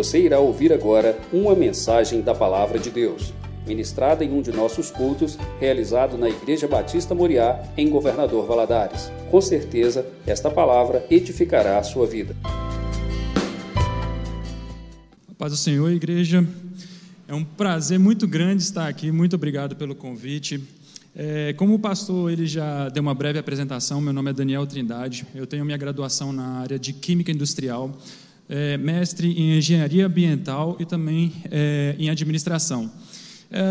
Você irá ouvir agora uma mensagem da Palavra de Deus, ministrada em um de nossos cultos, realizado na Igreja Batista Moriá, em Governador Valadares. Com certeza, esta palavra edificará a sua vida. Paz do Senhor, igreja. É um prazer muito grande estar aqui. Muito obrigado pelo convite. É, como o pastor ele já deu uma breve apresentação, meu nome é Daniel Trindade. Eu tenho minha graduação na área de Química Industrial, é, mestre em Engenharia Ambiental e também é, em Administração. É,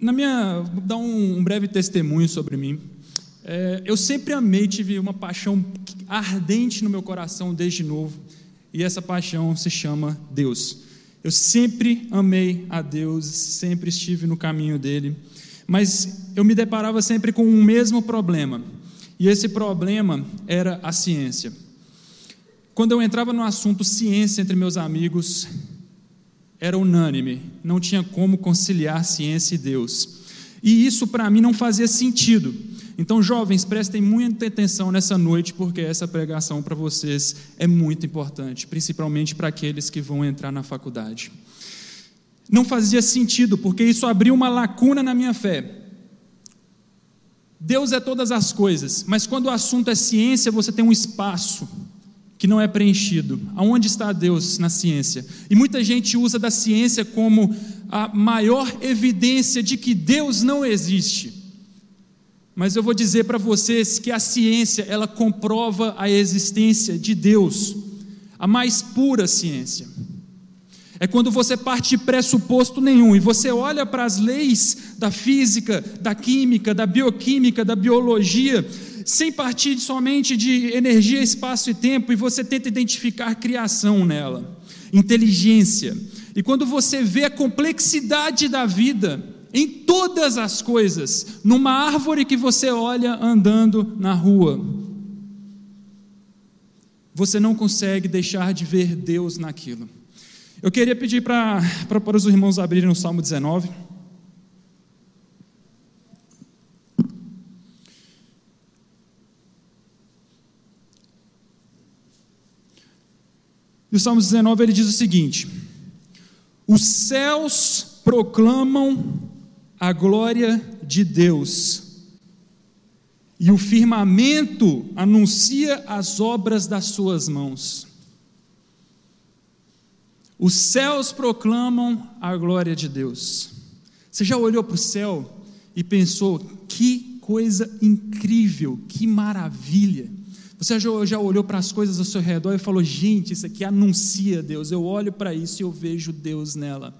na minha, vou dar um, breve testemunho sobre mim. É, eu sempre amei, tive uma paixão ardente no meu coração desde novo, e essa paixão se chama Deus. Eu sempre amei a Deus, sempre estive no caminho dele mas eu me deparava sempre com o mesmo problema, e esse problema era a ciência. Quando eu entrava no assunto ciência entre meus amigos, era unânime, não tinha como conciliar ciência e Deus. E isso para mim não fazia sentido. Então, jovens, prestem muita atenção nessa noite, porque essa pregação para vocês é muito importante, principalmente para aqueles que vão entrar na faculdade não fazia sentido, porque isso abriu uma lacuna na minha fé. Deus é todas as coisas, mas quando o assunto é ciência, você tem um espaço que não é preenchido. Aonde está Deus na ciência? E muita gente usa da ciência como a maior evidência de que Deus não existe. Mas eu vou dizer para vocês que a ciência, ela comprova a existência de Deus, a mais pura ciência. É quando você parte de pressuposto nenhum e você olha para as leis da física, da química, da bioquímica, da biologia, sem partir somente de energia, espaço e tempo, e você tenta identificar criação nela, inteligência. E quando você vê a complexidade da vida em todas as coisas, numa árvore que você olha andando na rua, você não consegue deixar de ver Deus naquilo. Eu queria pedir para, os irmãos abrirem o Salmo 19. E o Salmo 19 ele diz o seguinte: Os céus proclamam a glória de Deus, e o firmamento anuncia as obras das suas mãos. Os céus proclamam a glória de Deus. Você já olhou para o céu e pensou: que coisa incrível, que maravilha. Você já, já olhou para as coisas ao seu redor e falou: gente, isso aqui anuncia Deus. Eu olho para isso e eu vejo Deus nela.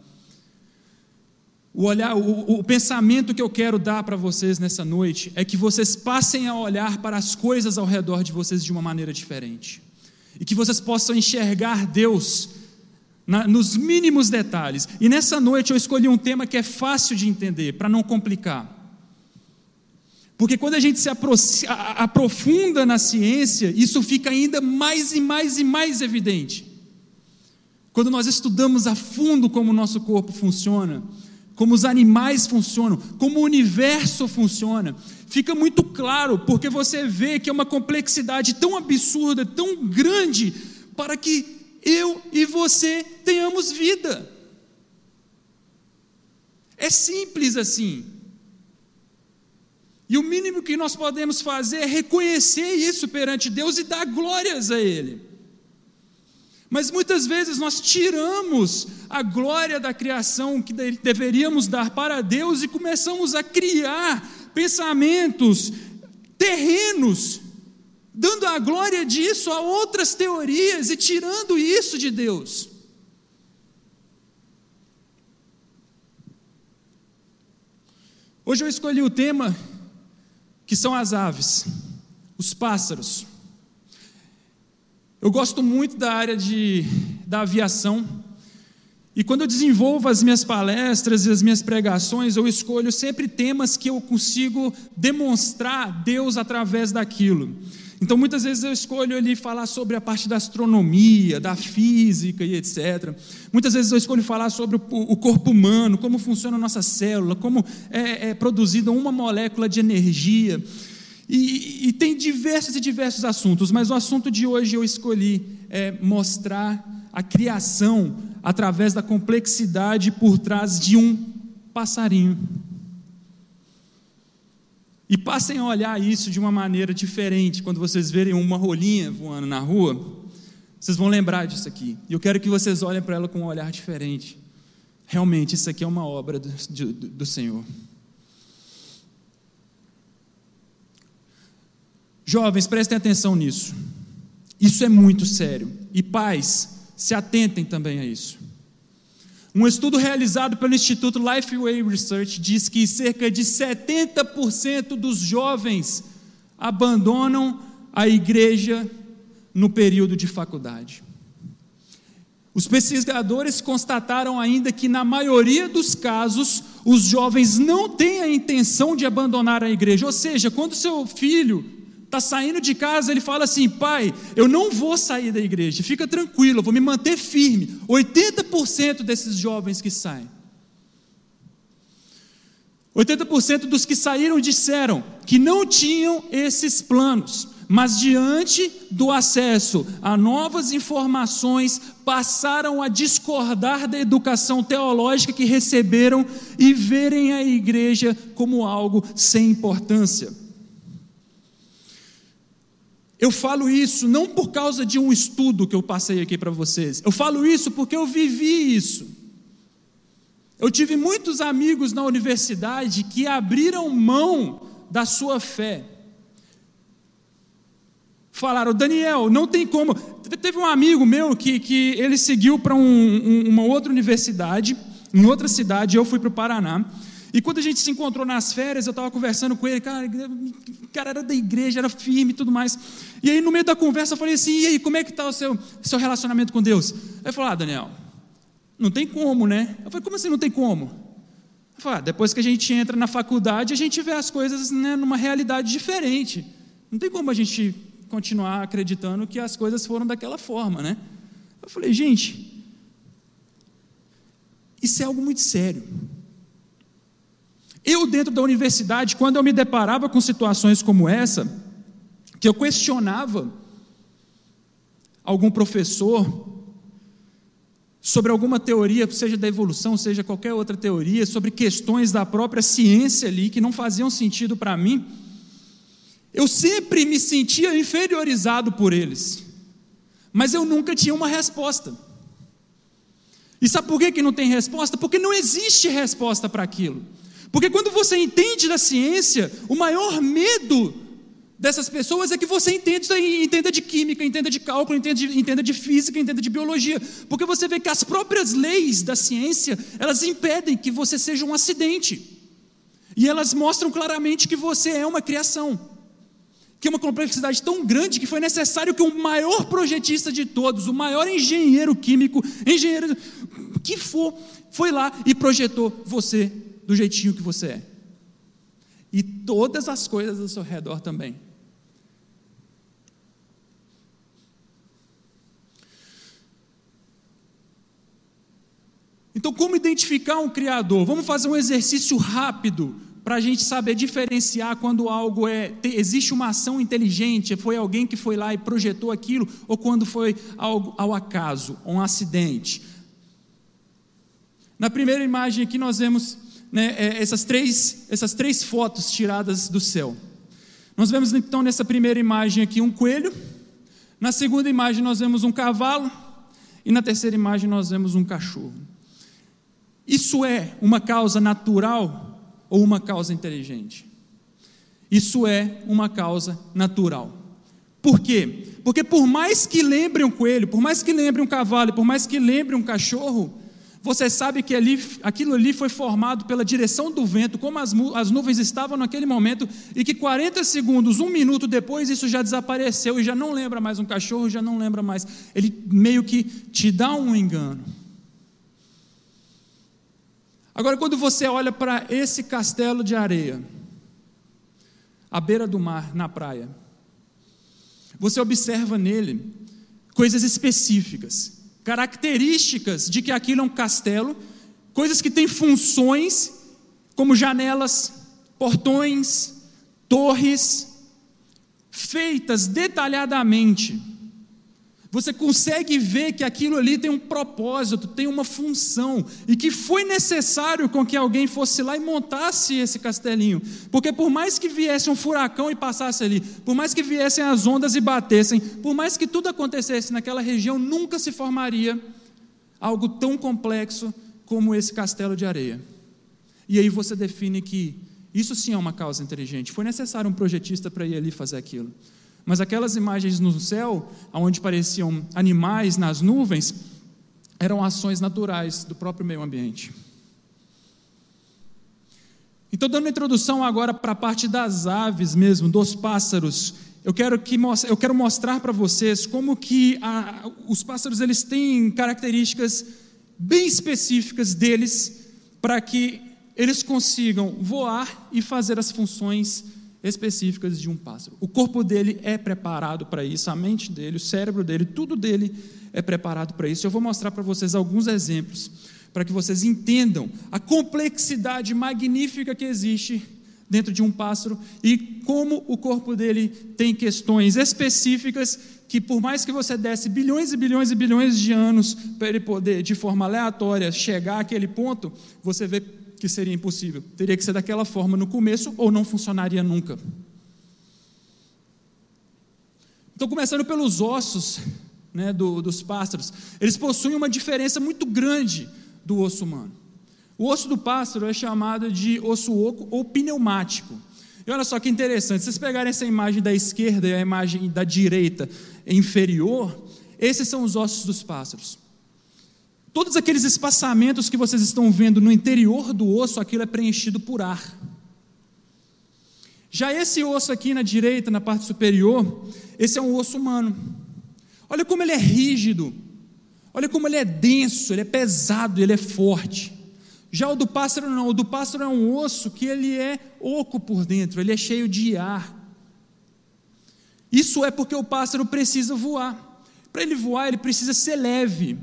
O, olhar, o, o pensamento que eu quero dar para vocês nessa noite é que vocês passem a olhar para as coisas ao redor de vocês de uma maneira diferente. E que vocês possam enxergar Deus na, nos mínimos detalhes. E nessa noite eu escolhi um tema que é fácil de entender, para não complicar. Porque quando a gente se aprofunda na ciência, isso fica ainda mais e mais e mais evidente. Quando nós estudamos a fundo como o nosso corpo funciona, como os animais funcionam, como o universo funciona, fica muito claro, porque você vê que é uma complexidade tão absurda, tão grande, para que eu e você tenhamos vida. É simples assim. E o mínimo que nós podemos fazer é reconhecer isso perante Deus e dar glórias a Ele. Mas muitas vezes nós tiramos a glória da criação que deveríamos dar para Deus e começamos a criar pensamentos terrenos dando a glória disso a outras teorias e tirando isso de Deus. Hoje eu escolhi o tema que são as aves, os pássaros. Eu gosto muito da área de, da aviação, e quando eu desenvolvo as minhas palestras e as minhas pregações, eu escolho sempre temas que eu consigo demonstrar Deus através daquilo. Então, muitas vezes eu escolho ali falar sobre a parte da astronomia, da física e etc. Muitas vezes eu escolho falar sobre o corpo humano, como funciona a nossa célula, como é, é produzida uma molécula de energia. E, e, tem diversos e diversos assuntos, mas o assunto de hoje eu escolhi é mostrar a criação através da complexidade por trás de um passarinho. E passem a olhar isso de uma maneira diferente quando vocês verem uma rolinha voando na rua. Vocês vão lembrar disso aqui. E eu quero que vocês olhem para ela com um olhar diferente. Realmente, isso aqui é uma obra do, do, do Senhor. Jovens, prestem atenção nisso. Isso é muito sério. E pais, se atentem também a isso. Um estudo realizado pelo Instituto Lifeway Research diz que cerca de 70% dos jovens abandonam a igreja no período de faculdade. Os pesquisadores constataram ainda que, na maioria dos casos, os jovens não têm a intenção de abandonar a igreja. Ou seja, quando seu filho está saindo de casa, ele fala assim: pai, eu não vou sair da igreja, fica tranquilo, eu vou me manter firme. 80% desses jovens que saem. 80% dos que saíram disseram que não tinham esses planos, mas diante do acesso a novas informações, passaram a discordar da educação teológica que receberam e verem a igreja como algo sem importância. Eu falo isso não por causa de um estudo que eu passei aqui para vocês. Eu falo isso porque eu vivi isso. Eu tive muitos amigos na universidade que abriram mão da sua fé. Falaram, Daniel, não tem como. Teve um amigo meu que, que ele seguiu para um, um, uma outra universidade, em outra cidade, eu fui para o Paraná. E quando a gente se encontrou nas férias, eu estava conversando com ele, cara, cara era da igreja, era firme e tudo mais. E aí, no meio da conversa, eu falei assim: e aí, como é que está o seu, seu relacionamento com Deus? Aí ele falou: ah, Daniel, não tem como, né? Eu falei: como assim não tem como? Eu falei: ah, depois que a gente entra na faculdade, a gente vê as coisas né, numa realidade diferente. Não tem como a gente continuar acreditando que as coisas foram daquela forma, né? Eu falei: gente, isso é algo muito sério. Eu, dentro da universidade, quando eu me deparava com situações como essa, que eu questionava algum professor sobre alguma teoria, seja da evolução, seja qualquer outra teoria, sobre questões da própria ciência ali que não faziam sentido para mim, eu sempre me sentia inferiorizado por eles, mas eu nunca tinha uma resposta. E sabe por que, que não tem resposta? Porque não existe resposta para aquilo. Porque quando você entende da ciência, o maior medo dessas pessoas é que você entenda, entenda de química, entenda de cálculo, entenda de, entenda de física, entenda de biologia. Porque você vê que as próprias leis da ciência, elas impedem que você seja um acidente. E elas mostram claramente que você é uma criação. Que é uma complexidade tão grande que foi necessário que o maior projetista de todos, o maior engenheiro químico, engenheiro que for, foi lá e projetou você do jeitinho que você é. E todas as coisas ao seu redor também. Então, como identificar um Criador? Vamos fazer um exercício rápido para a gente saber diferenciar quando algo é. existe uma ação inteligente, foi alguém que foi lá e projetou aquilo, ou quando foi algo ao acaso, um acidente. Na primeira imagem aqui nós vemos né, é, essas, três, essas três fotos tiradas do céu. Nós vemos então nessa primeira imagem aqui um coelho, na segunda imagem nós vemos um cavalo, e na terceira imagem nós vemos um cachorro. Isso é uma causa natural ou uma causa inteligente? Isso é uma causa natural. Por quê? Porque por mais que lembre um coelho, por mais que lembre um cavalo, por mais que lembre um cachorro, você sabe que ali, aquilo ali foi formado pela direção do vento, como as, as nuvens estavam naquele momento, e que 40 segundos, um minuto depois, isso já desapareceu e já não lembra mais um cachorro, já não lembra mais. Ele meio que te dá um engano. Agora, quando você olha para esse castelo de areia, à beira do mar, na praia, você observa nele coisas específicas características de que aquilo é um castelo, coisas que têm funções, como janelas, portões, torres, feitas detalhadamente, Você consegue ver que aquilo ali tem um propósito, tem uma função, e que foi necessário com que alguém fosse lá e montasse esse castelinho. Porque por mais que viesse um furacão e passasse ali, por mais que viessem as ondas e batessem, por mais que tudo acontecesse naquela região, nunca se formaria algo tão complexo como esse castelo de areia. E aí você define que isso sim é uma causa inteligente. Foi necessário um projetista para ir ali fazer aquilo. Mas aquelas imagens no céu, onde pareciam animais nas nuvens, eram ações naturais do próprio meio ambiente. Então, dando introdução agora para a parte das aves mesmo, dos pássaros, eu quero, que, eu quero mostrar para vocês como que a, os pássaros eles têm características bem específicas deles para que eles consigam voar e fazer as funções específicas de um pássaro. O corpo dele é preparado para isso, a mente dele, o cérebro dele, tudo dele é preparado para isso. Eu vou mostrar para vocês alguns exemplos para que vocês entendam a complexidade magnífica que existe dentro de um pássaro e como o corpo dele tem questões específicas que por mais que você desse bilhões e bilhões e bilhões de anos para ele poder de forma aleatória chegar àquele ponto, você vê que seria impossível. Teria que ser daquela forma no começo ou não funcionaria nunca. Então, começando pelos ossos né, do, dos pássaros, eles possuem uma diferença muito grande do osso humano. O osso do pássaro é chamado de osso oco ou pneumático. E olha só que interessante, se vocês pegarem essa imagem da esquerda e a imagem da direita inferior, esses são os ossos dos pássaros. Todos aqueles espaçamentos que vocês estão vendo no interior do osso, aquilo é preenchido por ar. Já esse osso aqui na direita, na parte superior, esse é um osso humano. Olha como ele é rígido, olha como ele é denso, ele é pesado, ele é forte. Já o do pássaro não, o do pássaro é um osso que ele é oco por dentro, ele é cheio de ar. Isso é porque o pássaro precisa voar. Para ele voar, ele precisa ser leve.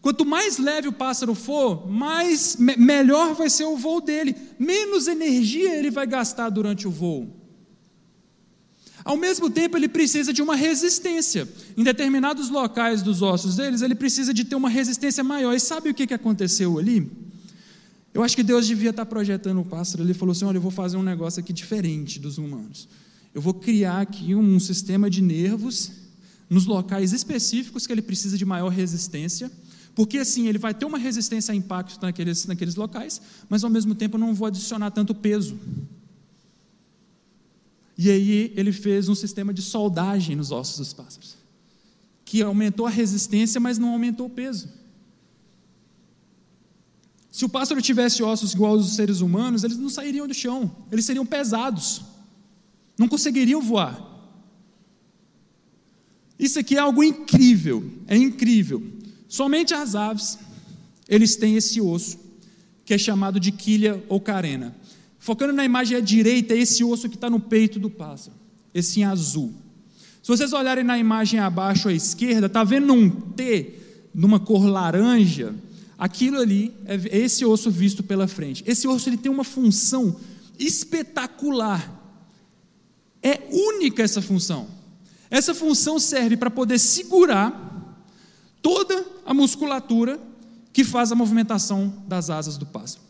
Quanto mais leve o pássaro for, mais me melhor vai ser o voo dele, menos energia ele vai gastar durante o voo. Ao mesmo tempo, ele precisa de uma resistência. Em determinados locais dos ossos deles, ele precisa de ter uma resistência maior. E sabe o que aconteceu ali? Eu acho que Deus devia estar projetando o pássaro. Ele falou assim: Olha, eu vou fazer um negócio aqui diferente dos humanos. Eu vou criar aqui um sistema de nervos nos locais específicos que ele precisa de maior resistência porque assim, ele vai ter uma resistência a impacto naqueles, naqueles locais, mas ao mesmo tempo eu não vou adicionar tanto peso. E aí ele fez um sistema de soldagem nos ossos dos pássaros, que aumentou a resistência, mas não aumentou o peso. Se o pássaro tivesse ossos igual aos seres humanos, eles não sairiam do chão, eles seriam pesados, não conseguiriam voar. Isso aqui é algo incrível, é incrível. Somente as aves, eles têm esse osso, que é chamado de quilha ou carena. Focando na imagem à direita, é esse osso que está no peito do pássaro, esse em azul. Se vocês olharem na imagem abaixo à esquerda, está vendo um T numa cor laranja? Aquilo ali é esse osso visto pela frente. Esse osso ele tem uma função espetacular. É única essa função. Essa função serve para poder segurar toda a musculatura que faz a movimentação das asas do pássaro.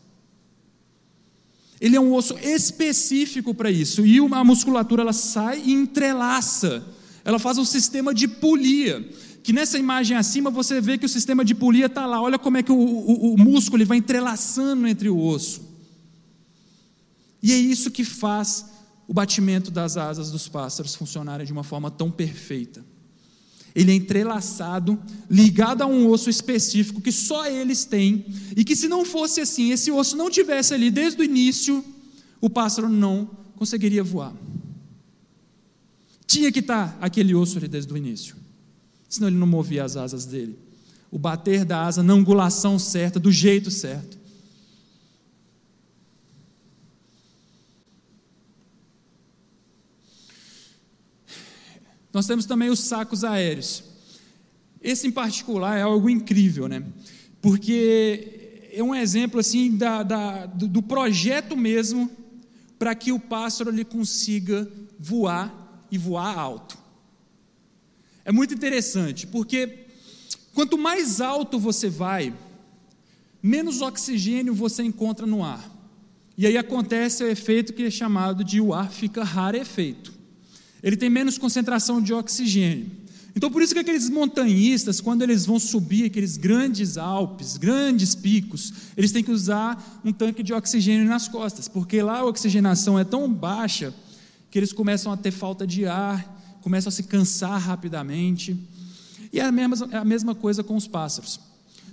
Ele é um osso específico para isso, e a musculatura ela sai e entrelaça, ela faz um sistema de polia, que nessa imagem acima você vê que o sistema de polia está lá, olha como é que o, o, o músculo ele vai entrelaçando entre o osso. E é isso que faz o batimento das asas dos pássaros funcionarem de uma forma tão perfeita ele é entrelaçado, ligado a um osso específico que só eles têm, e que se não fosse assim, esse osso não tivesse ali desde o início, o pássaro não conseguiria voar. Tinha que estar aquele osso ali desde o início, senão ele não movia as asas dele. O bater da asa na angulação certa, do jeito certo. Nós temos também os sacos aéreos. Esse em particular é algo incrível, né? Porque é um exemplo assim da, da, do projeto mesmo para que o pássaro ele consiga voar e voar alto. é muito interessante, porque quanto mais alto você vai, menos oxigênio você encontra no ar. E aí acontece o efeito que é chamado de o ar fica rarefeito. Ele tem menos concentração de oxigênio. Então, por isso que aqueles montanhistas, quando eles vão subir aqueles grandes Alpes, grandes picos, eles têm que usar um tanque de oxigênio nas costas, porque lá a oxigenação é tão baixa que eles começam a ter falta de ar, começam a se cansar rapidamente. E é a mesma, é a mesma coisa com os pássaros.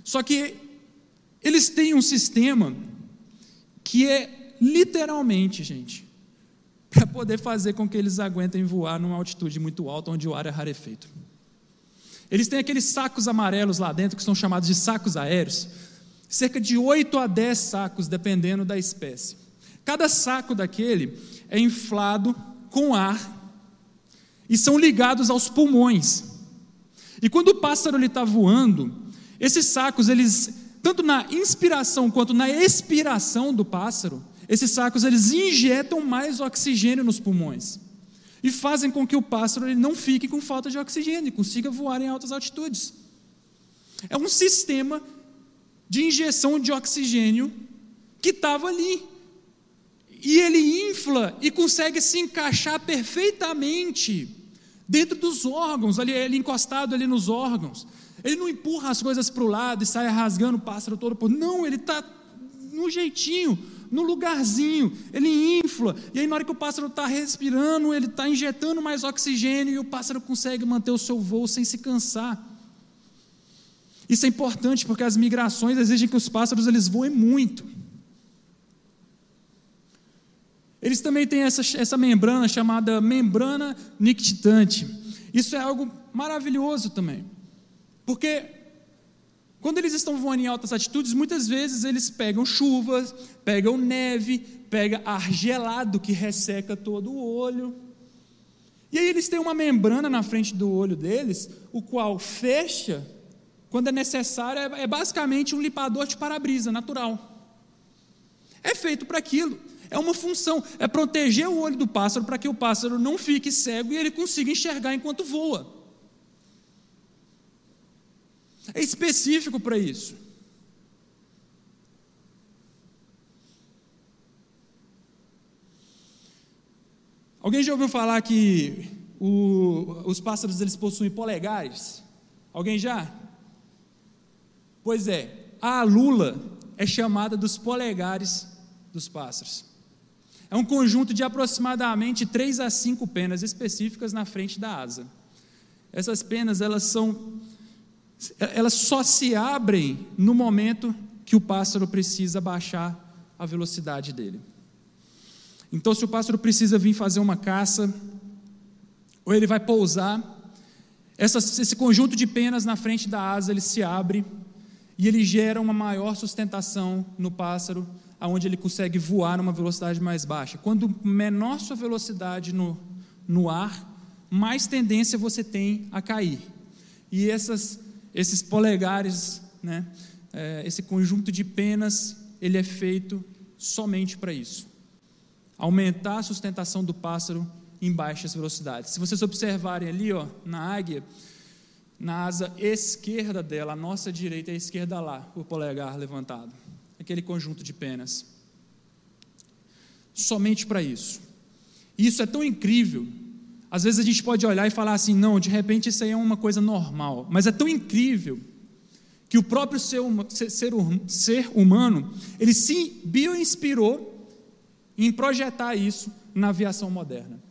Só que eles têm um sistema que é literalmente, gente, para poder fazer com que eles aguentem voar numa altitude muito alta, onde o ar é rarefeito. Eles têm aqueles sacos amarelos lá dentro, que são chamados de sacos aéreos, cerca de 8 a 10 sacos, dependendo da espécie. Cada saco daquele é inflado com ar e são ligados aos pulmões. E quando o pássaro está voando, esses sacos, eles tanto na inspiração quanto na expiração do pássaro, esses sacos eles injetam mais oxigênio nos pulmões e fazem com que o pássaro ele não fique com falta de oxigênio e consiga voar em altas altitudes. É um sistema de injeção de oxigênio que estava ali. E ele infla e consegue se encaixar perfeitamente dentro dos órgãos, ali, ele encostado ali nos órgãos. Ele não empurra as coisas para o lado e sai rasgando o pássaro todo. Não, ele está no jeitinho, no lugarzinho. Ele infla. E aí, na hora que o pássaro está respirando, ele está injetando mais oxigênio e o pássaro consegue manter o seu voo sem se cansar. Isso é importante porque as migrações exigem que os pássaros eles voem muito. Eles também têm essa, essa membrana chamada membrana nictitante. Isso é algo maravilhoso também. Porque quando eles estão voando em altas altitudes, muitas vezes eles pegam chuvas, pegam neve, pegam ar gelado que resseca todo o olho. E aí eles têm uma membrana na frente do olho deles, o qual fecha quando é necessário, é, é basicamente um limpador de para-brisa natural. É feito para aquilo. É uma função, é proteger o olho do pássaro para que o pássaro não fique cego e ele consiga enxergar enquanto voa. É específico para isso. Alguém já ouviu falar que o, os pássaros eles possuem polegares? Alguém já? Pois é, a lula é chamada dos polegares dos pássaros. É um conjunto de aproximadamente 3 a 5 penas específicas na frente da asa. Essas penas elas são elas só se abrem no momento que o pássaro precisa baixar a velocidade dele. Então, se o pássaro precisa vir fazer uma caça, ou ele vai pousar, essa, esse conjunto de penas na frente da asa ele se abre e ele gera uma maior sustentação no pássaro, aonde ele consegue voar numa velocidade mais baixa. Quando menor sua velocidade no, no ar, mais tendência você tem a cair. E essas esses polegares, né, é, esse conjunto de penas, ele é feito somente para isso aumentar a sustentação do pássaro em baixas velocidades. Se vocês observarem ali, ó, na águia, na asa esquerda dela, a nossa direita e a esquerda lá, o polegar levantado. Aquele conjunto de penas. Somente para isso. E isso é tão incrível às vezes a gente pode olhar e falar assim, não, de repente isso aí é uma coisa normal, mas é tão incrível que o próprio ser, ser, ser humano, ele se bioinspirou em projetar isso na aviação moderna.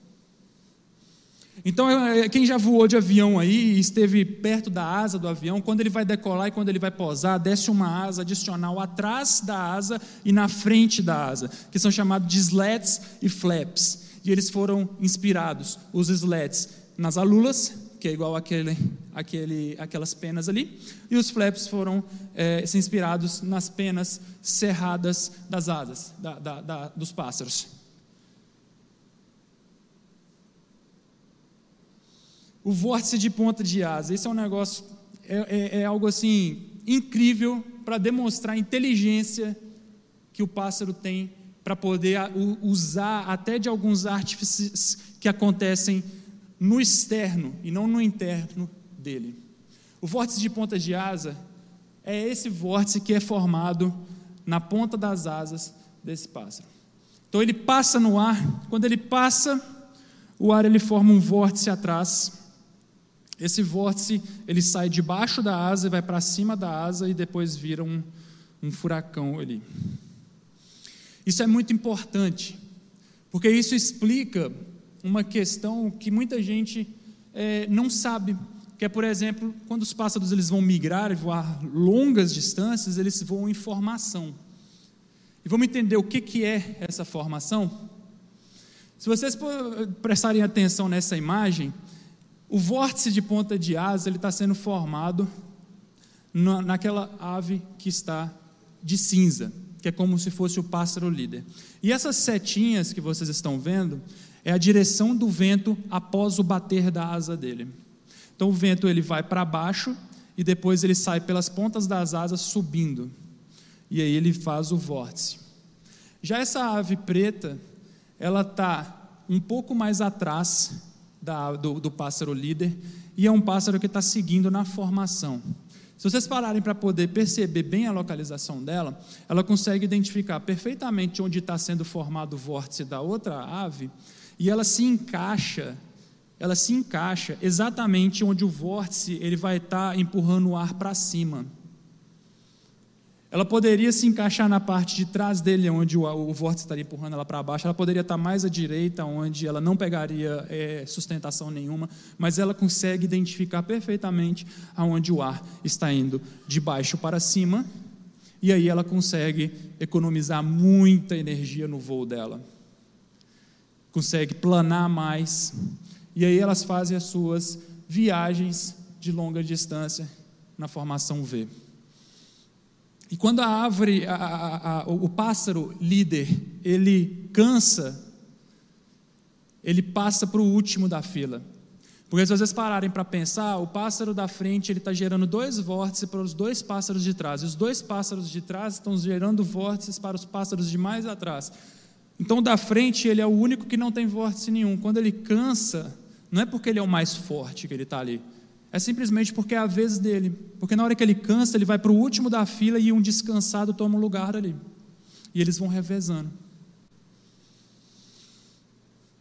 Então, é, é, quem já voou de avião aí e esteve perto da asa do avião, quando ele vai decolar e quando ele vai pousar, desce uma asa adicional atrás da asa e na frente da asa, que são chamados de slats e flaps e eles foram inspirados, os sleds, nas alulas, que é igual aquele, aquele, aquelas penas ali, e os flaps foram é, inspirados nas penas cerradas das asas, da, da, da, dos pássaros. O vórtice de ponta de asa, isso é um negócio, é, é, é algo assim incrível para demonstrar a inteligência que o pássaro tem para poder usar até de alguns artifícios que acontecem no externo e não no interno dele. O vórtice de ponta de asa é esse vórtice que é formado na ponta das asas desse pássaro. Então ele passa no ar, quando ele passa, o ar ele forma um vórtice atrás. Esse vórtice ele sai debaixo da asa e vai para cima da asa e depois vira um, um furacão ali. Isso é muito importante, porque isso explica uma questão que muita gente é, não sabe, que é, por exemplo, quando os pássaros eles vão migrar e voar longas distâncias, eles voam em formação. E vamos entender o que, que é essa formação? Se vocês prestarem atenção nessa imagem, o vórtice de ponta de asa ele está sendo formado na, naquela ave que está de cinza, que é como se fosse o pássaro líder. E essas setinhas que vocês estão vendo é a direção do vento após o bater da asa dele. Então o vento ele vai para baixo e depois ele sai pelas pontas das asas subindo. E aí ele faz o vórtice. Já essa ave preta, ela está um pouco mais atrás da, do, do pássaro líder e é um pássaro que está seguindo na formação. Se vocês pararem para poder perceber bem a localização dela, ela consegue identificar perfeitamente onde está sendo formado o vórtice da outra ave e ela se encaixa ela se encaixa exatamente onde o vórtice ele vai estar tá empurrando o ar para cima. Ela poderia se encaixar na parte de trás dele, onde o, o vórtice estaria empurrando ela para baixo. Ela poderia estar tá mais à direita, onde ela não pegaria é, sustentação nenhuma. Mas ela consegue identificar perfeitamente aonde o ar está indo de baixo para cima. E aí ela consegue economizar muita energia no voo dela. Consegue planar mais e aí elas fazem as suas viagens de longa distância na formação V. E quando a árvore, a, a, a, o pássaro líder, ele cansa, ele passa para o último da fila. Porque se vocês pararem para pensar, o pássaro da frente ele está gerando dois vórtices para os dois pássaros de trás. E os dois pássaros de trás estão gerando vórtices para os pássaros de mais atrás. Então, da frente ele é o único que não tem vórtice nenhum. Quando ele cansa, não é porque ele é o mais forte que ele está ali. É simplesmente porque é a vez dele. Porque na hora que ele cansa, ele vai para o último da fila e um descansado toma o lugar ali. E eles vão revezando.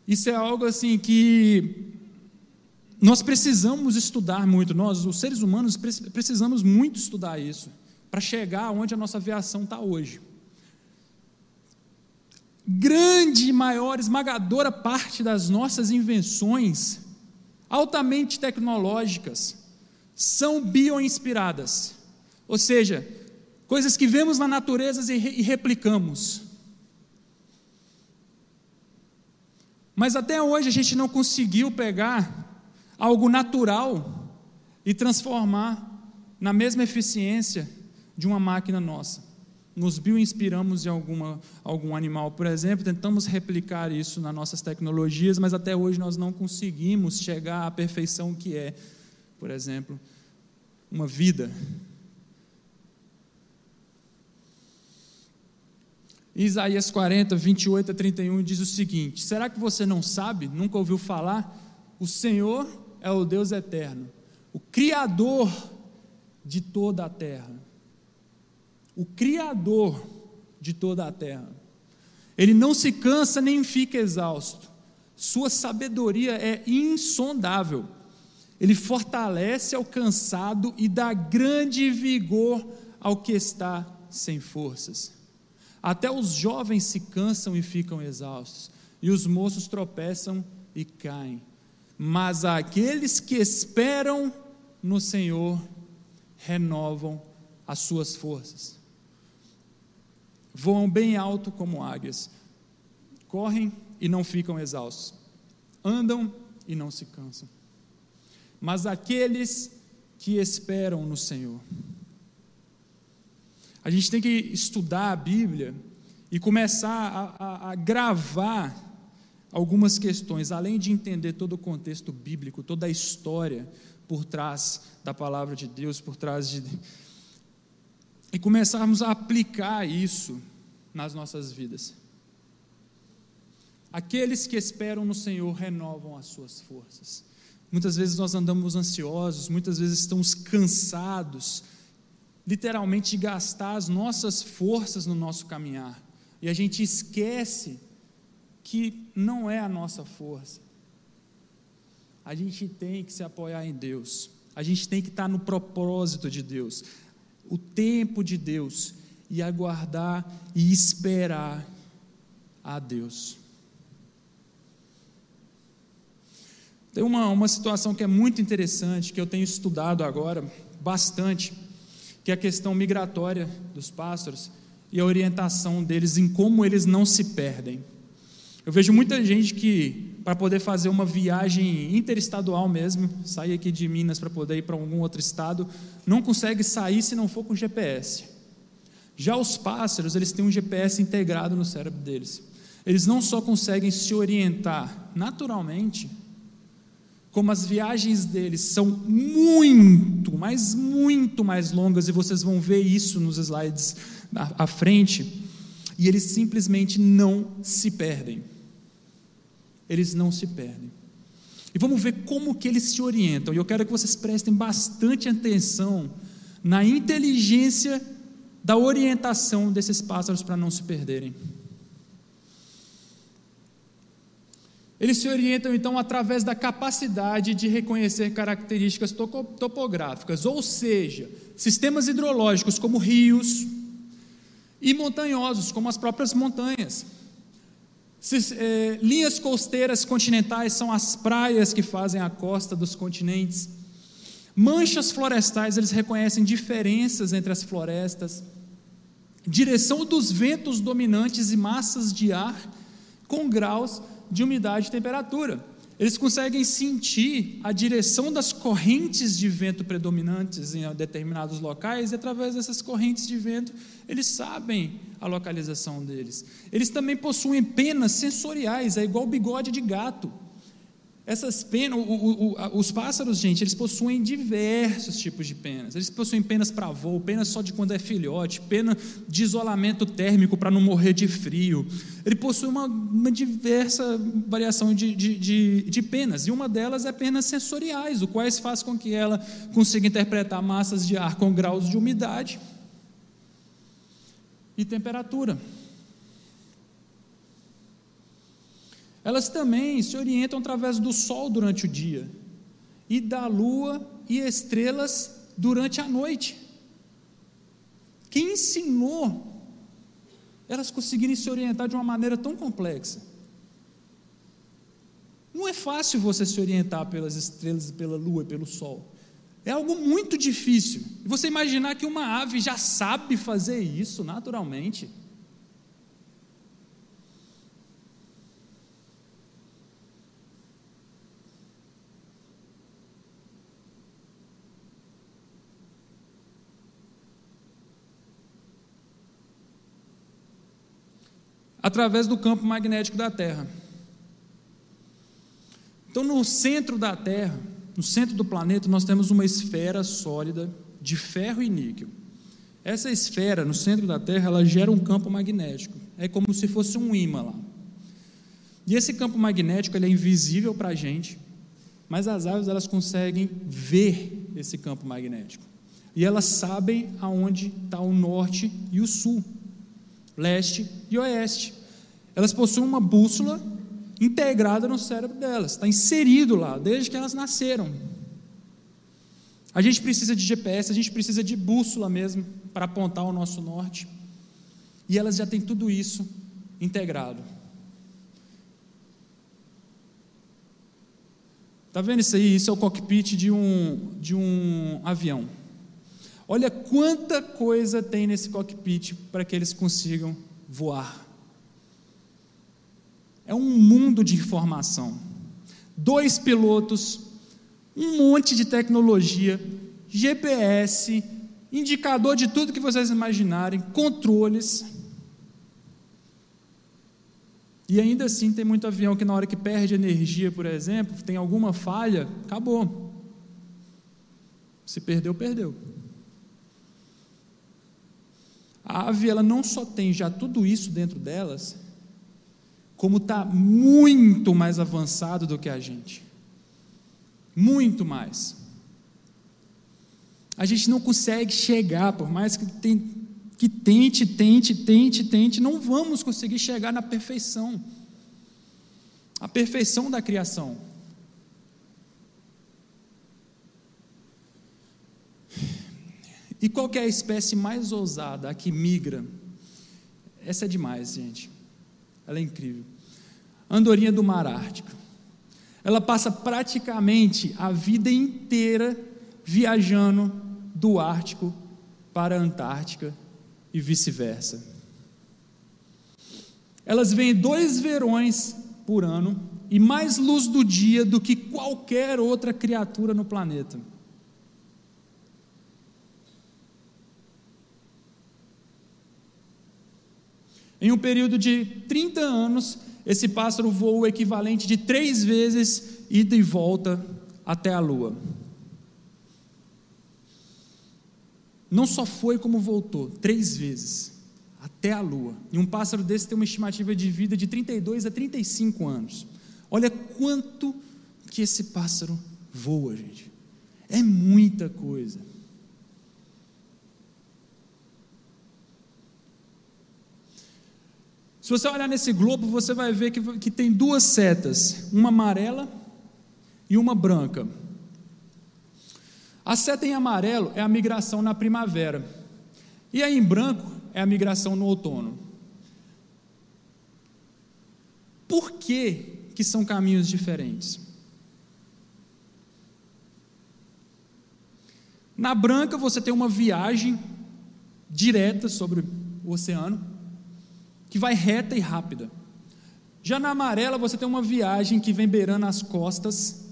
Isso é algo assim que nós precisamos estudar muito. Nós, os seres humanos, precisamos muito estudar isso para chegar onde a nossa aviação está hoje. Grande, maior, esmagadora parte das nossas invenções altamente tecnológicas são bioinspiradas, ou seja, coisas que vemos na natureza e replicamos. Mas até hoje a gente não conseguiu pegar algo natural e transformar na mesma eficiência de uma máquina nossa. Nos bioinspiramos em alguma, algum animal, por exemplo, tentamos replicar isso nas nossas tecnologias, mas até hoje nós não conseguimos chegar à perfeição que é, por exemplo, uma vida. Isaías 40, 28 a 31 diz o seguinte: Será que você não sabe, nunca ouviu falar? O Senhor é o Deus eterno, o Criador de toda a terra, o Criador de toda a terra. Ele não se cansa nem fica exausto, sua sabedoria é insondável. Ele fortalece ao cansado e dá grande vigor ao que está sem forças. Até os jovens se cansam e ficam exaustos, e os moços tropeçam e caem. Mas aqueles que esperam no Senhor renovam as suas forças. Voam bem alto como águias, correm e não ficam exaustos, andam e não se cansam mas aqueles que esperam no Senhor. A gente tem que estudar a Bíblia e começar a, a, a gravar algumas questões, além de entender todo o contexto bíblico, toda a história por trás da palavra de Deus, por trás de. E começarmos a aplicar isso nas nossas vidas. Aqueles que esperam no Senhor renovam as suas forças Muitas vezes nós andamos ansiosos, muitas vezes estamos cansados, literalmente de gastar as nossas forças no nosso caminhar. E a gente esquece que não é a nossa força. A gente tem que se apoiar em Deus. A gente tem que estar no propósito de Deus, o tempo de Deus, e aguardar e esperar a Deus. Tem uma, uma situação que é muito interessante, que eu tenho estudado agora bastante, que é a questão migratória dos pássaros e a orientação deles em como eles não se perdem. Eu vejo muita gente que, para poder fazer uma viagem interestadual mesmo, sair aqui de Minas para poder ir para algum outro estado, não consegue sair se não for com GPS. Já os pássaros, eles têm um GPS integrado no cérebro deles. Eles não só conseguem se orientar naturalmente, como as viagens deles são muito, mas muito mais longas, e vocês vão ver isso nos slides à frente, e eles simplesmente não se perdem. Eles não se perdem. E vamos ver como que eles se orientam. E eu quero que vocês prestem bastante atenção na inteligência da orientação desses pássaros para não se perderem. Eles se orientam então através da capacidade de reconhecer características topográficas, ou seja, sistemas hidrológicos como rios e montanhosos, como as próprias montanhas. É, linhas costeiras continentais são as praias que fazem a costa dos continentes. Manchas florestais, eles reconhecem diferenças entre as florestas. Direção dos ventos dominantes e massas de ar com graus de umidade e temperatura. Eles conseguem sentir a direção das correntes de vento predominantes em determinados locais e, através dessas correntes de vento, eles sabem a localização deles. Eles também possuem penas sensoriais, é igual bigode de gato. Essas penas, o, o, o, os pássaros, gente, eles possuem diversos tipos de penas. Eles possuem penas para voo, penas só de quando é filhote, pena de isolamento térmico para não morrer de frio. Ele possui uma, uma diversa variação de, de, de, de, penas, e uma delas é penas sensoriais, o quais faz com que ela consiga interpretar massas de ar com graus de umidade e temperatura. Elas também se orientam através do sol durante o dia e da lua e estrelas durante a noite. Quem ensinou elas conseguirem se orientar de uma maneira tão complexa? Não é fácil você se orientar pelas estrelas, pela lua e pelo sol. É algo muito difícil. Você imaginar que uma ave já sabe fazer isso naturalmente. Através do campo magnético da Terra. Então, no centro da Terra, no centro do planeta, nós temos uma esfera sólida de ferro e níquel. Essa esfera, no centro da Terra, ela gera um campo magnético. É como se fosse um imã lá. E esse campo magnético ele é invisível para a gente, mas as aves elas conseguem ver esse campo magnético. E elas sabem aonde está o norte e o sul leste e oeste. Elas possuem uma bússola integrada no cérebro delas, está inserido lá, desde que elas nasceram. A gente precisa de GPS, a gente precisa de bússola mesmo para apontar o nosso norte. E elas já têm tudo isso integrado. Está vendo isso aí? Isso é o cockpit de um, de um avião. Olha quanta coisa tem nesse cockpit para que eles consigam voar. É um mundo de informação. Dois pilotos, um monte de tecnologia, GPS, indicador de tudo que vocês imaginarem, controles. E ainda assim tem muito avião que na hora que perde energia, por exemplo, tem alguma falha, acabou. Se perdeu, perdeu. A ave ela não só tem já tudo isso dentro delas, como está muito mais avançado do que a gente. Muito mais. A gente não consegue chegar, por mais que, tem, que tente, tente, tente, tente, não vamos conseguir chegar na perfeição. A perfeição da criação. E qual é a espécie mais ousada, a que migra? Essa é demais, gente. Ela é incrível. Andorinha do Mar Ártico. Ela passa praticamente a vida inteira viajando do Ártico para a Antártica e vice-versa. Elas veem dois verões por ano e mais luz do dia do que qualquer outra criatura no planeta. Em um período de 30 anos, esse pássaro voa o equivalente de três vezes ida e volta até a Lua. Não só foi como voltou, três vezes, até a Lua. E um pássaro desse tem uma estimativa de vida de 32 a 35 anos. Olha quanto que esse pássaro voa, gente. É muita coisa. Se você olhar nesse globo, você vai ver que, que tem duas setas, uma amarela e uma branca. A seta em amarelo é a migração na primavera, e a em branco é a migração no outono. Por que, que são caminhos diferentes? Na branca você tem uma viagem direta sobre o oceano que vai reta e rápida. Já na amarela você tem uma viagem que vem beirando as costas,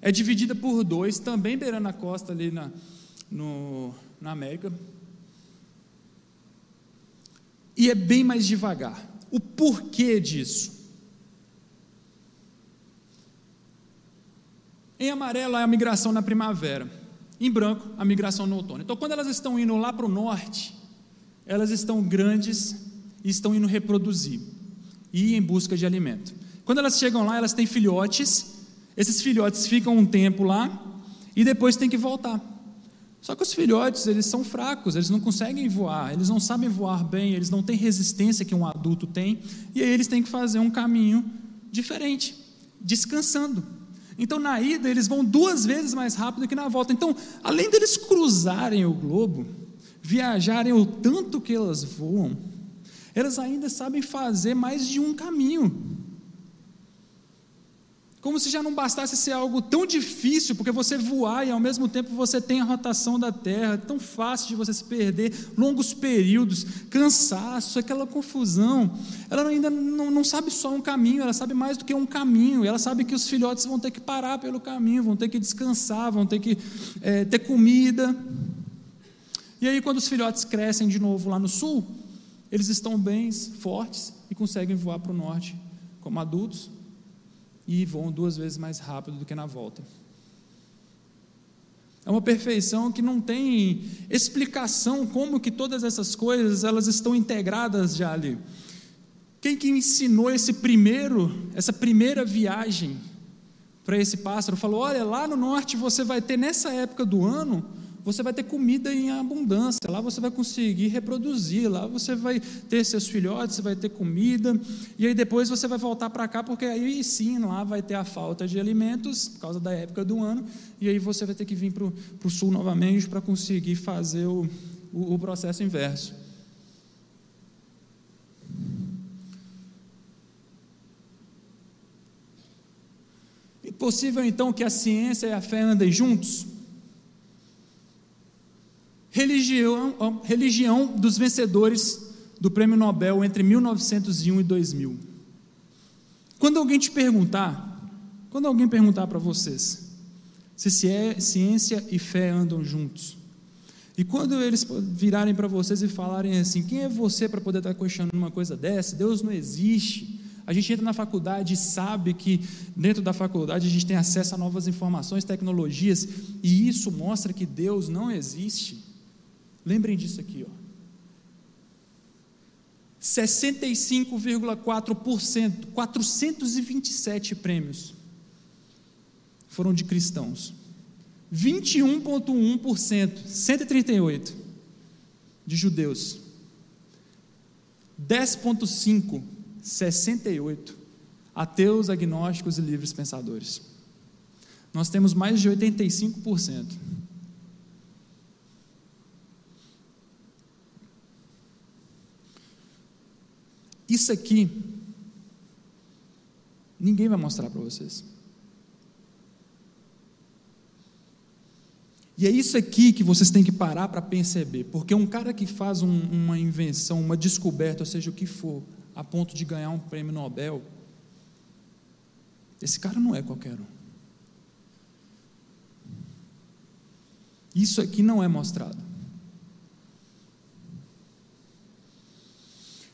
é dividida por dois, também beirando a costa ali na, no, na América. E é bem mais devagar. O porquê disso? Em amarelo é a migração na primavera, em branco a migração no outono. Então, quando elas estão indo lá para o norte, elas estão grandes e estão indo reproduzir e em busca de alimento. Quando elas chegam lá, elas têm filhotes, esses filhotes ficam um tempo lá e depois têm que voltar. Só que os filhotes, eles são fracos, eles não conseguem voar, eles não sabem voar bem, eles não têm resistência que um adulto tem, e aí eles têm que fazer um caminho diferente, descansando. Então, na ida, eles vão duas vezes mais rápido que na volta. Então, além deles cruzarem o globo, viajarem o tanto que elas voam, elas ainda sabem fazer mais de um caminho. Como se já não bastasse ser algo tão difícil, porque você voar e ao mesmo tempo você tem a rotação da Terra, tão fácil de você se perder, longos períodos, cansaço, aquela confusão. Ela ainda não, não sabe só um caminho, ela sabe mais do que um caminho, ela sabe que os filhotes vão ter que parar pelo caminho, vão ter que descansar, vão ter que é, ter comida. E aí, quando os filhotes crescem de novo lá no sul, eles estão bem fortes e conseguem voar para o norte como adultos e voam duas vezes mais rápido do que na volta. É uma perfeição que não tem explicação como que todas essas coisas elas estão integradas já ali. Quem que ensinou esse primeiro, essa primeira viagem para esse pássaro falou: "Olha, lá no norte você vai ter nessa época do ano você vai ter comida em abundância, lá você vai conseguir reproduzir, lá você vai ter seus filhotes, você vai ter comida, e aí depois você vai voltar para cá, porque aí sim, lá vai ter a falta de alimentos, por causa da época do ano, e aí você vai ter que vir para o sul novamente para conseguir fazer o, o, o processo inverso. É possível então que a ciência e a fé andem juntos? Religião, religião dos vencedores do Prêmio Nobel entre 1901 e 2000. Quando alguém te perguntar, quando alguém perguntar para vocês se ciência e fé andam juntos, e quando eles virarem para vocês e falarem assim, quem é você para poder estar questionando uma coisa dessa? Deus não existe. A gente entra na faculdade e sabe que dentro da faculdade a gente tem acesso a novas informações, tecnologias, e isso mostra que Deus não existe. Lembrem disso aqui, ó. 65,4%, 427 prêmios foram de cristãos. 21,1%, 138 de judeus. 10,5%, 68 ateus, agnósticos e livres pensadores. Nós temos mais de 85%. Isso aqui, ninguém vai mostrar para vocês. E é isso aqui que vocês têm que parar para perceber, porque um cara que faz um, uma invenção, uma descoberta, ou seja, o que for, a ponto de ganhar um prêmio Nobel, esse cara não é qualquer um. Isso aqui não é mostrado.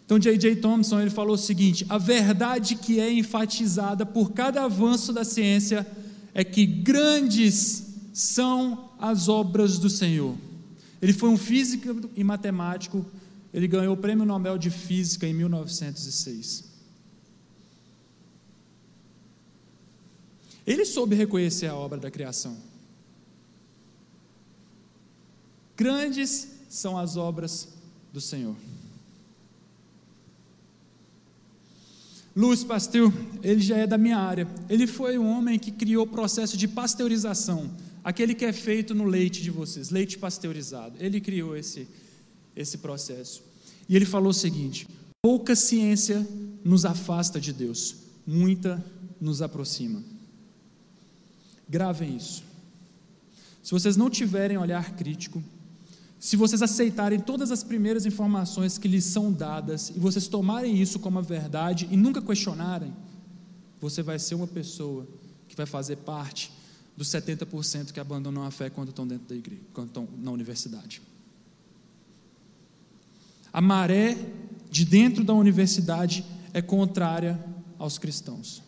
Então, J.J. Thompson ele falou o seguinte: a verdade que é enfatizada por cada avanço da ciência é que grandes são as obras do Senhor. Ele foi um físico e matemático, ele ganhou o Prêmio Nobel de Física em 1906. Ele soube reconhecer a obra da criação. Grandes são as obras do Senhor. Louis Pasteur, ele já é da minha área. Ele foi o homem que criou o processo de pasteurização aquele que é feito no leite de vocês, leite pasteurizado. Ele criou esse, esse processo. E ele falou o seguinte: pouca ciência nos afasta de Deus, muita nos aproxima. Gravem isso. Se vocês não tiverem olhar crítico, se vocês aceitarem todas as primeiras informações que lhes são dadas e vocês tomarem isso como a verdade e nunca questionarem, você vai ser uma pessoa que vai fazer parte dos 70% que abandonam a fé quando estão dentro da igreja, quando estão na universidade. A maré de dentro da universidade é contrária aos cristãos.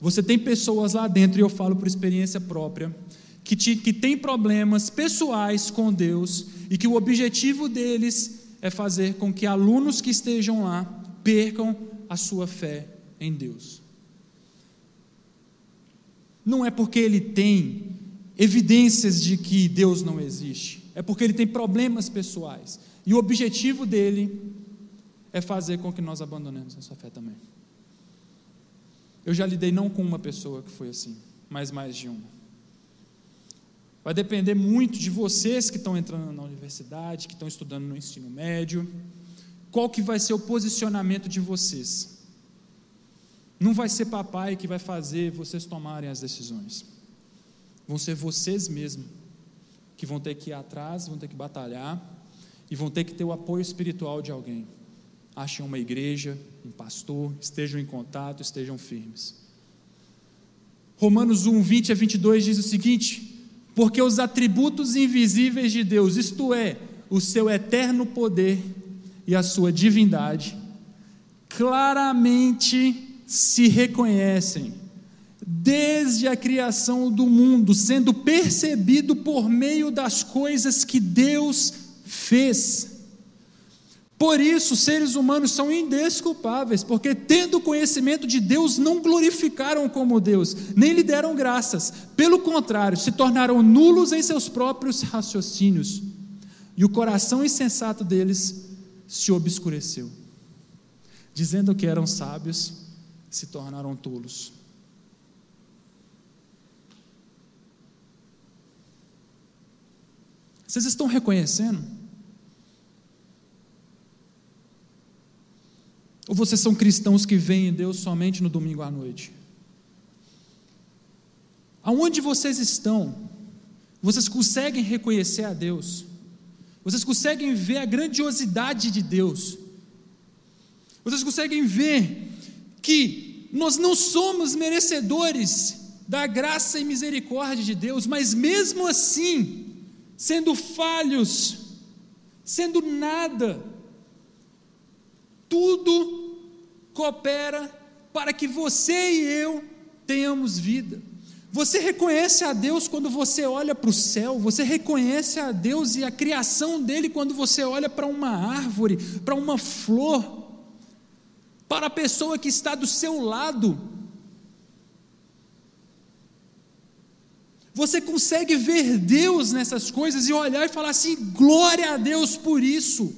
Você tem pessoas lá dentro, e eu falo por experiência própria, que, te, que tem problemas pessoais com Deus e que o objetivo deles é fazer com que alunos que estejam lá percam a sua fé em Deus não é porque ele tem evidências de que Deus não existe, é porque ele tem problemas pessoais. E o objetivo dele é fazer com que nós abandonemos nossa fé também. Eu já lidei não com uma pessoa que foi assim, mas mais de uma. Vai depender muito de vocês que estão entrando na universidade, que estão estudando no ensino médio, qual que vai ser o posicionamento de vocês. Não vai ser papai que vai fazer vocês tomarem as decisões. Vão ser vocês mesmos que vão ter que ir atrás, vão ter que batalhar e vão ter que ter o apoio espiritual de alguém. Achem uma igreja, um pastor, estejam em contato, estejam firmes. Romanos 1, 20 a 22 diz o seguinte: Porque os atributos invisíveis de Deus, isto é, o seu eterno poder e a sua divindade, claramente se reconhecem desde a criação do mundo, sendo percebido por meio das coisas que Deus fez. Por isso, seres humanos são indesculpáveis, porque, tendo conhecimento de Deus, não glorificaram como Deus, nem lhe deram graças. Pelo contrário, se tornaram nulos em seus próprios raciocínios, e o coração insensato deles se obscureceu, dizendo que eram sábios, se tornaram tolos. Vocês estão reconhecendo? Ou vocês são cristãos que veem em Deus somente no domingo à noite? Aonde vocês estão? Vocês conseguem reconhecer a Deus? Vocês conseguem ver a grandiosidade de Deus? Vocês conseguem ver que nós não somos merecedores da graça e misericórdia de Deus, mas mesmo assim, sendo falhos, sendo nada, tudo coopera para que você e eu tenhamos vida. Você reconhece a Deus quando você olha para o céu, você reconhece a Deus e a criação dele quando você olha para uma árvore, para uma flor para a pessoa que está do seu lado. Você consegue ver Deus nessas coisas e olhar e falar assim: glória a Deus por isso.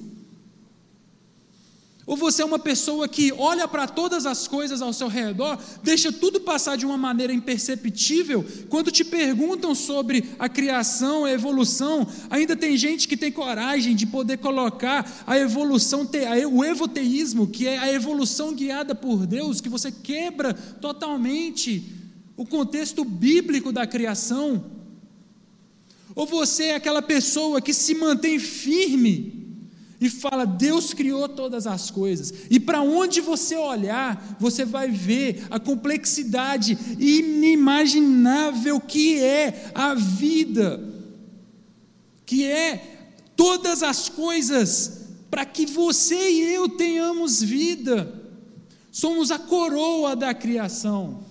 Ou você é uma pessoa que olha para todas as coisas ao seu redor, deixa tudo passar de uma maneira imperceptível. Quando te perguntam sobre a criação, a evolução, ainda tem gente que tem coragem de poder colocar a evolução, o evoteísmo, que é a evolução guiada por Deus, que você quebra totalmente o contexto bíblico da criação. Ou você é aquela pessoa que se mantém firme e fala: Deus criou todas as coisas. E para onde você olhar, você vai ver a complexidade inimaginável que é a vida, que é todas as coisas para que você e eu tenhamos vida. Somos a coroa da criação.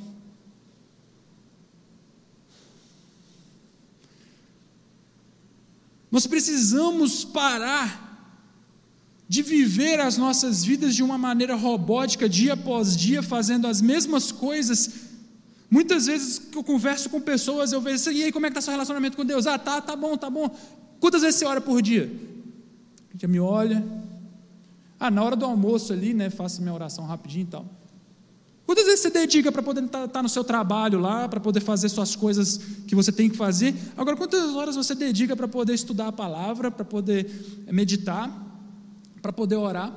Nós precisamos parar de viver as nossas vidas de uma maneira robótica, dia após dia, fazendo as mesmas coisas. Muitas vezes que eu converso com pessoas, eu vejo assim, e aí, como é que está seu relacionamento com Deus? Ah, tá, tá bom, tá bom. Quantas vezes você ora por dia? Já me olha. Ah, na hora do almoço ali, né, faço minha oração rapidinho e tal. Quantas vezes você dedica para poder estar tá, tá no seu trabalho lá, para poder fazer suas coisas que você tem que fazer? Agora, quantas horas você dedica para poder estudar a palavra, para poder meditar? Para poder orar.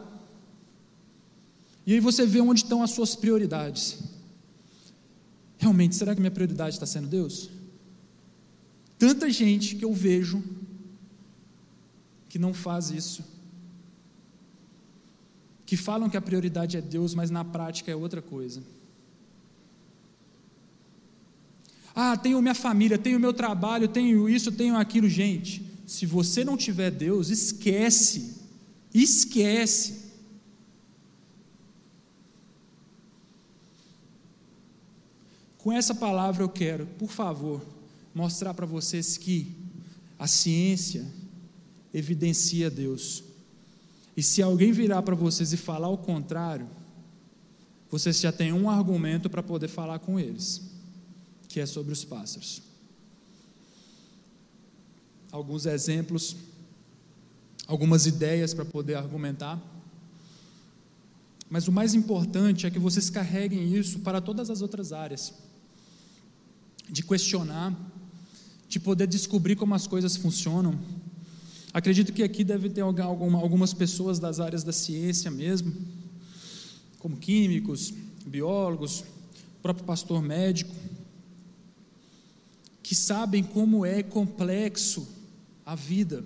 E aí você vê onde estão as suas prioridades. Realmente, será que minha prioridade está sendo Deus? Tanta gente que eu vejo que não faz isso. Que falam que a prioridade é Deus, mas na prática é outra coisa. Ah, tenho minha família, tenho meu trabalho, tenho isso, tenho aquilo. Gente, se você não tiver Deus, esquece Esquece. Com essa palavra eu quero, por favor, mostrar para vocês que a ciência evidencia Deus. E se alguém virar para vocês e falar o contrário, vocês já têm um argumento para poder falar com eles, que é sobre os pássaros. Alguns exemplos algumas ideias para poder argumentar. Mas o mais importante é que vocês carreguem isso para todas as outras áreas, de questionar, de poder descobrir como as coisas funcionam. Acredito que aqui deve ter algumas pessoas das áreas da ciência mesmo, como químicos, biólogos, próprio pastor médico, que sabem como é complexo a vida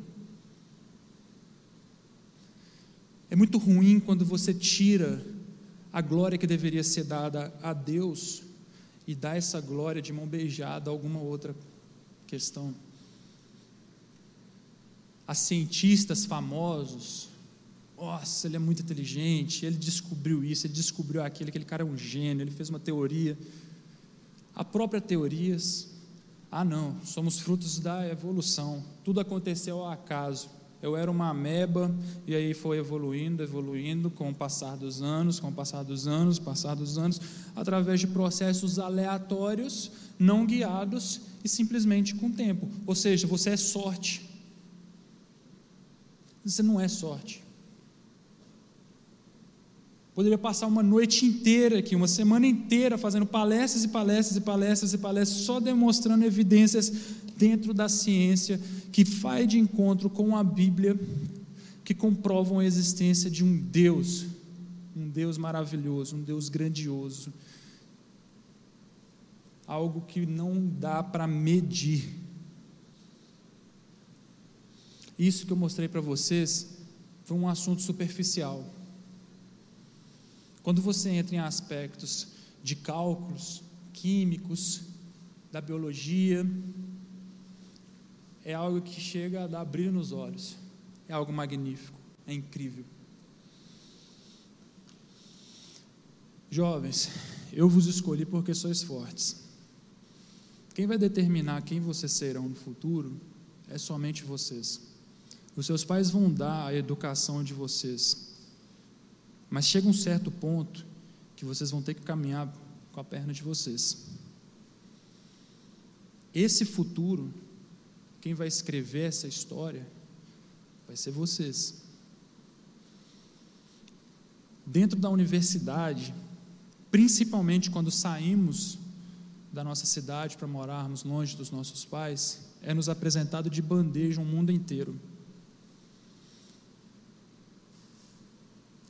É muito ruim quando você tira a glória que deveria ser dada a Deus e dá essa glória de mão beijada a alguma outra questão. Há cientistas famosos, nossa, ele é muito inteligente, ele descobriu isso, ele descobriu aquilo, aquele cara é um gênio, ele fez uma teoria. A própria teorias, ah não, somos frutos da evolução, tudo aconteceu ao acaso. Eu era uma ameba e aí foi evoluindo, evoluindo com o passar dos anos, com o passar dos anos, passar dos anos, através de processos aleatórios, não guiados e simplesmente com o tempo. Ou seja, você é sorte. Você não é sorte. Poderia passar uma noite inteira aqui, uma semana inteira, fazendo palestras e palestras e palestras e palestras, só demonstrando evidências dentro da ciência que faz de encontro com a Bíblia, que comprovam a existência de um Deus, um Deus maravilhoso, um Deus grandioso, algo que não dá para medir. Isso que eu mostrei para vocês foi um assunto superficial. Quando você entra em aspectos de cálculos químicos, da biologia, é algo que chega a dar brilho nos olhos. É algo magnífico, é incrível. Jovens, eu vos escolhi porque sois fortes. Quem vai determinar quem vocês serão no futuro é somente vocês. Os seus pais vão dar a educação de vocês. Mas chega um certo ponto que vocês vão ter que caminhar com a perna de vocês. esse futuro, quem vai escrever essa história, vai ser vocês. Dentro da universidade, principalmente quando saímos da nossa cidade para morarmos longe dos nossos pais, é nos apresentado de bandeja um mundo inteiro.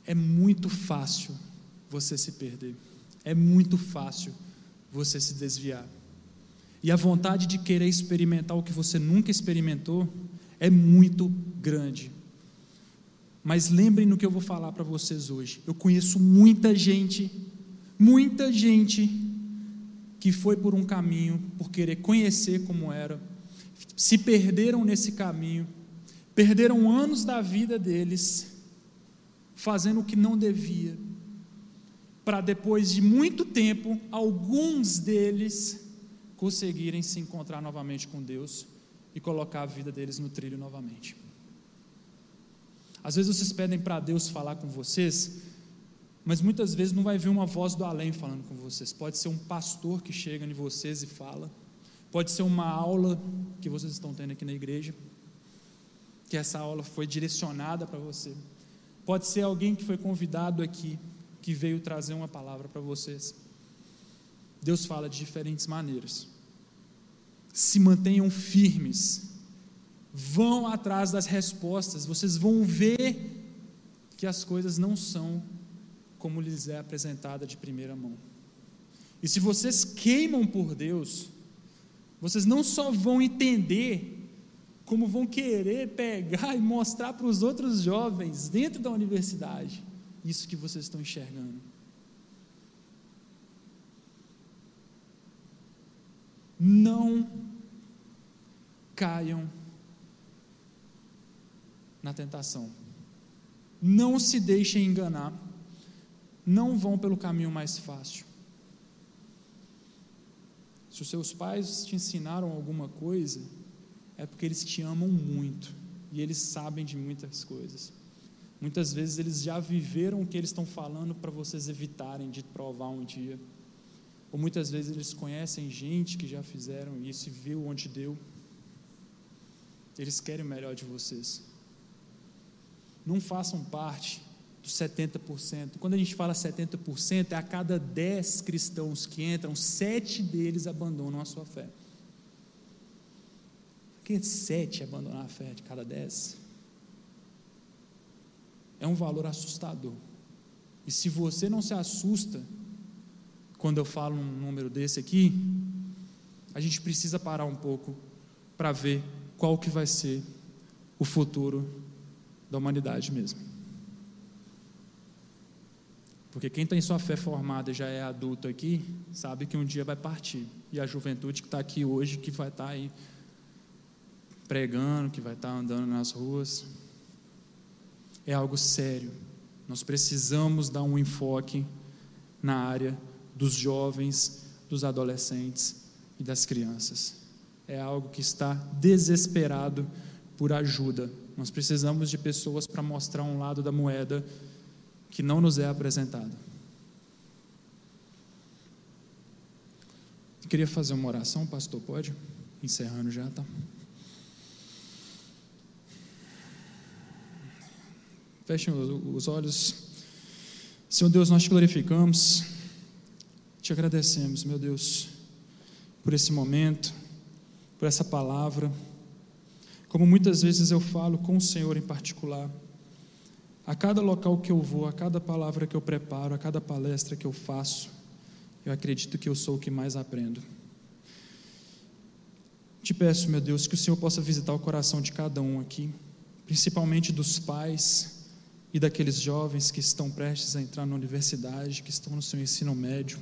É muito fácil você se perder, é muito fácil você se desviar. E a vontade de querer experimentar o que você nunca experimentou é muito grande. Mas lembrem no que eu vou falar para vocês hoje. Eu conheço muita gente, muita gente que foi por um caminho, por querer conhecer como era, se perderam nesse caminho, perderam anos da vida deles, fazendo o que não devia, para depois de muito tempo, alguns deles conseguirem se encontrar novamente com Deus e colocar a vida deles no trilho novamente. Às vezes vocês pedem para Deus falar com vocês, mas muitas vezes não vai vir uma voz do além falando com vocês. Pode ser um pastor que chega em vocês e fala. Pode ser uma aula que vocês estão tendo aqui na igreja, que essa aula foi direcionada para você. Pode ser alguém que foi convidado aqui, que veio trazer uma palavra para vocês. Deus fala de diferentes maneiras. Se mantenham firmes, vão atrás das respostas, vocês vão ver que as coisas não são como lhes é apresentada de primeira mão. E se vocês queimam por Deus, vocês não só vão entender, como vão querer pegar e mostrar para os outros jovens dentro da universidade isso que vocês estão enxergando. Não caiam na tentação. Não se deixem enganar não vão pelo caminho mais fácil. Se os seus pais te ensinaram alguma coisa, é porque eles te amam muito e eles sabem de muitas coisas. Muitas vezes eles já viveram o que eles estão falando para vocês evitarem de provar um dia. Ou muitas vezes eles conhecem gente que já fizeram isso e viu onde deu. Eles querem o melhor de vocês. Não façam parte dos 70%. Quando a gente fala 70%, é a cada 10 cristãos que entram, sete deles abandonam a sua fé. Por que sete abandonar a fé de cada 10? É um valor assustador. E se você não se assusta quando eu falo um número desse aqui, a gente precisa parar um pouco para ver qual que vai ser o futuro da humanidade mesmo. Porque quem tem sua fé formada já é adulto aqui, sabe que um dia vai partir. E a juventude que está aqui hoje, que vai estar tá aí pregando, que vai estar tá andando nas ruas, é algo sério. Nós precisamos dar um enfoque na área dos jovens, dos adolescentes e das crianças. É algo que está desesperado por ajuda. Nós precisamos de pessoas para mostrar um lado da moeda que não nos é apresentado. queria fazer uma oração, pastor, pode? Encerrando já, tá? Fechem os olhos. Senhor Deus, nós te glorificamos, te agradecemos, meu Deus, por esse momento, por essa palavra. Como muitas vezes eu falo com o Senhor em particular, a cada local que eu vou, a cada palavra que eu preparo, a cada palestra que eu faço, eu acredito que eu sou o que mais aprendo. Te peço, meu Deus, que o Senhor possa visitar o coração de cada um aqui, principalmente dos pais e daqueles jovens que estão prestes a entrar na universidade, que estão no seu ensino médio,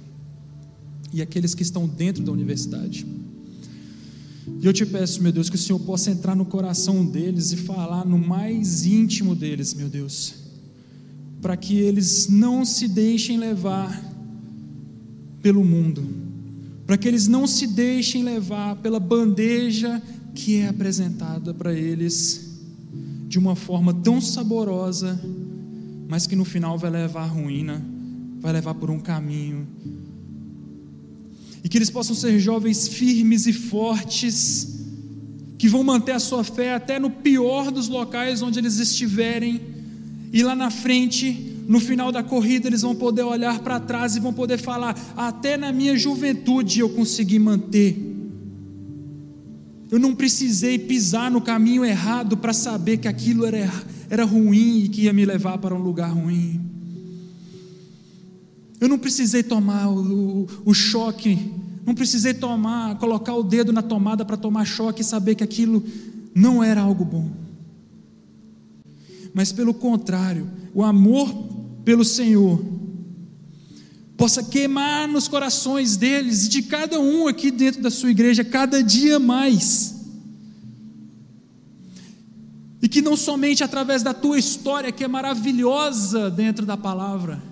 e aqueles que estão dentro da universidade. E eu te peço, meu Deus, que o Senhor possa entrar no coração deles e falar no mais íntimo deles, meu Deus, para que eles não se deixem levar pelo mundo, para que eles não se deixem levar pela bandeja que é apresentada para eles de uma forma tão saborosa, mas que no final vai levar à ruína, vai levar por um caminho e que eles possam ser jovens firmes e fortes, que vão manter a sua fé até no pior dos locais onde eles estiverem, e lá na frente, no final da corrida, eles vão poder olhar para trás e vão poder falar: até na minha juventude eu consegui manter. Eu não precisei pisar no caminho errado para saber que aquilo era, era ruim e que ia me levar para um lugar ruim. Eu não precisei tomar o, o, o choque, não precisei tomar, colocar o dedo na tomada para tomar choque e saber que aquilo não era algo bom. Mas pelo contrário, o amor pelo Senhor possa queimar nos corações deles e de cada um aqui dentro da sua igreja, cada dia mais. E que não somente através da tua história, que é maravilhosa dentro da palavra,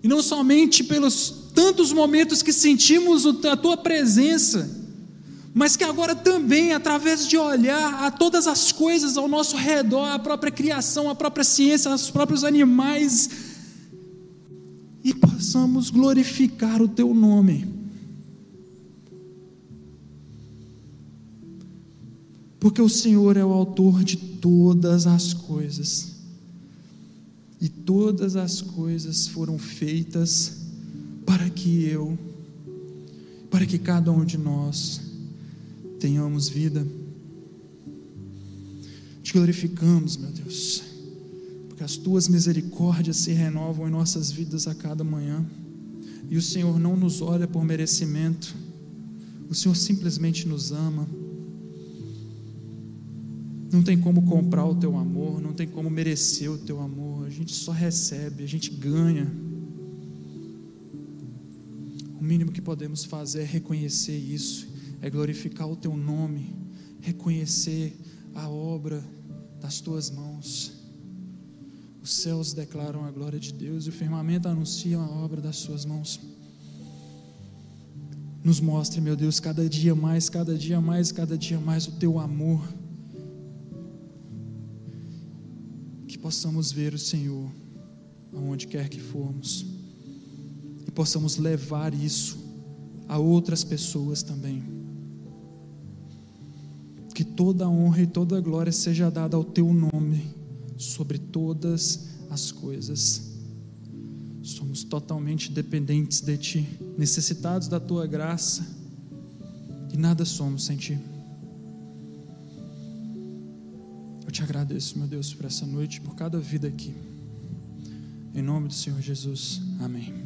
e não somente pelos tantos momentos que sentimos a tua presença, mas que agora também, através de olhar a todas as coisas ao nosso redor, a própria criação, a própria ciência, os próprios animais, e possamos glorificar o teu nome. Porque o Senhor é o autor de todas as coisas e todas as coisas foram feitas para que eu, para que cada um de nós tenhamos vida. Te glorificamos, meu Deus, porque as tuas misericórdias se renovam em nossas vidas a cada manhã, e o Senhor não nos olha por merecimento, o Senhor simplesmente nos ama não tem como comprar o teu amor, não tem como merecer o teu amor, a gente só recebe, a gente ganha. Mínimo que podemos fazer é reconhecer isso, é glorificar o teu nome, reconhecer a obra das tuas mãos. Os céus declaram a glória de Deus e o firmamento anuncia a obra das suas mãos. Nos mostre, meu Deus, cada dia mais, cada dia mais, cada dia mais o teu amor possamos ver o Senhor aonde quer que formos possamos levar isso a outras pessoas também. Que toda honra e toda glória seja dada ao teu nome sobre todas as coisas. Somos totalmente dependentes de ti, necessitados da tua graça e nada somos sem ti. te agradeço, meu Deus, por essa noite, por cada vida aqui. Em nome do Senhor Jesus. Amém.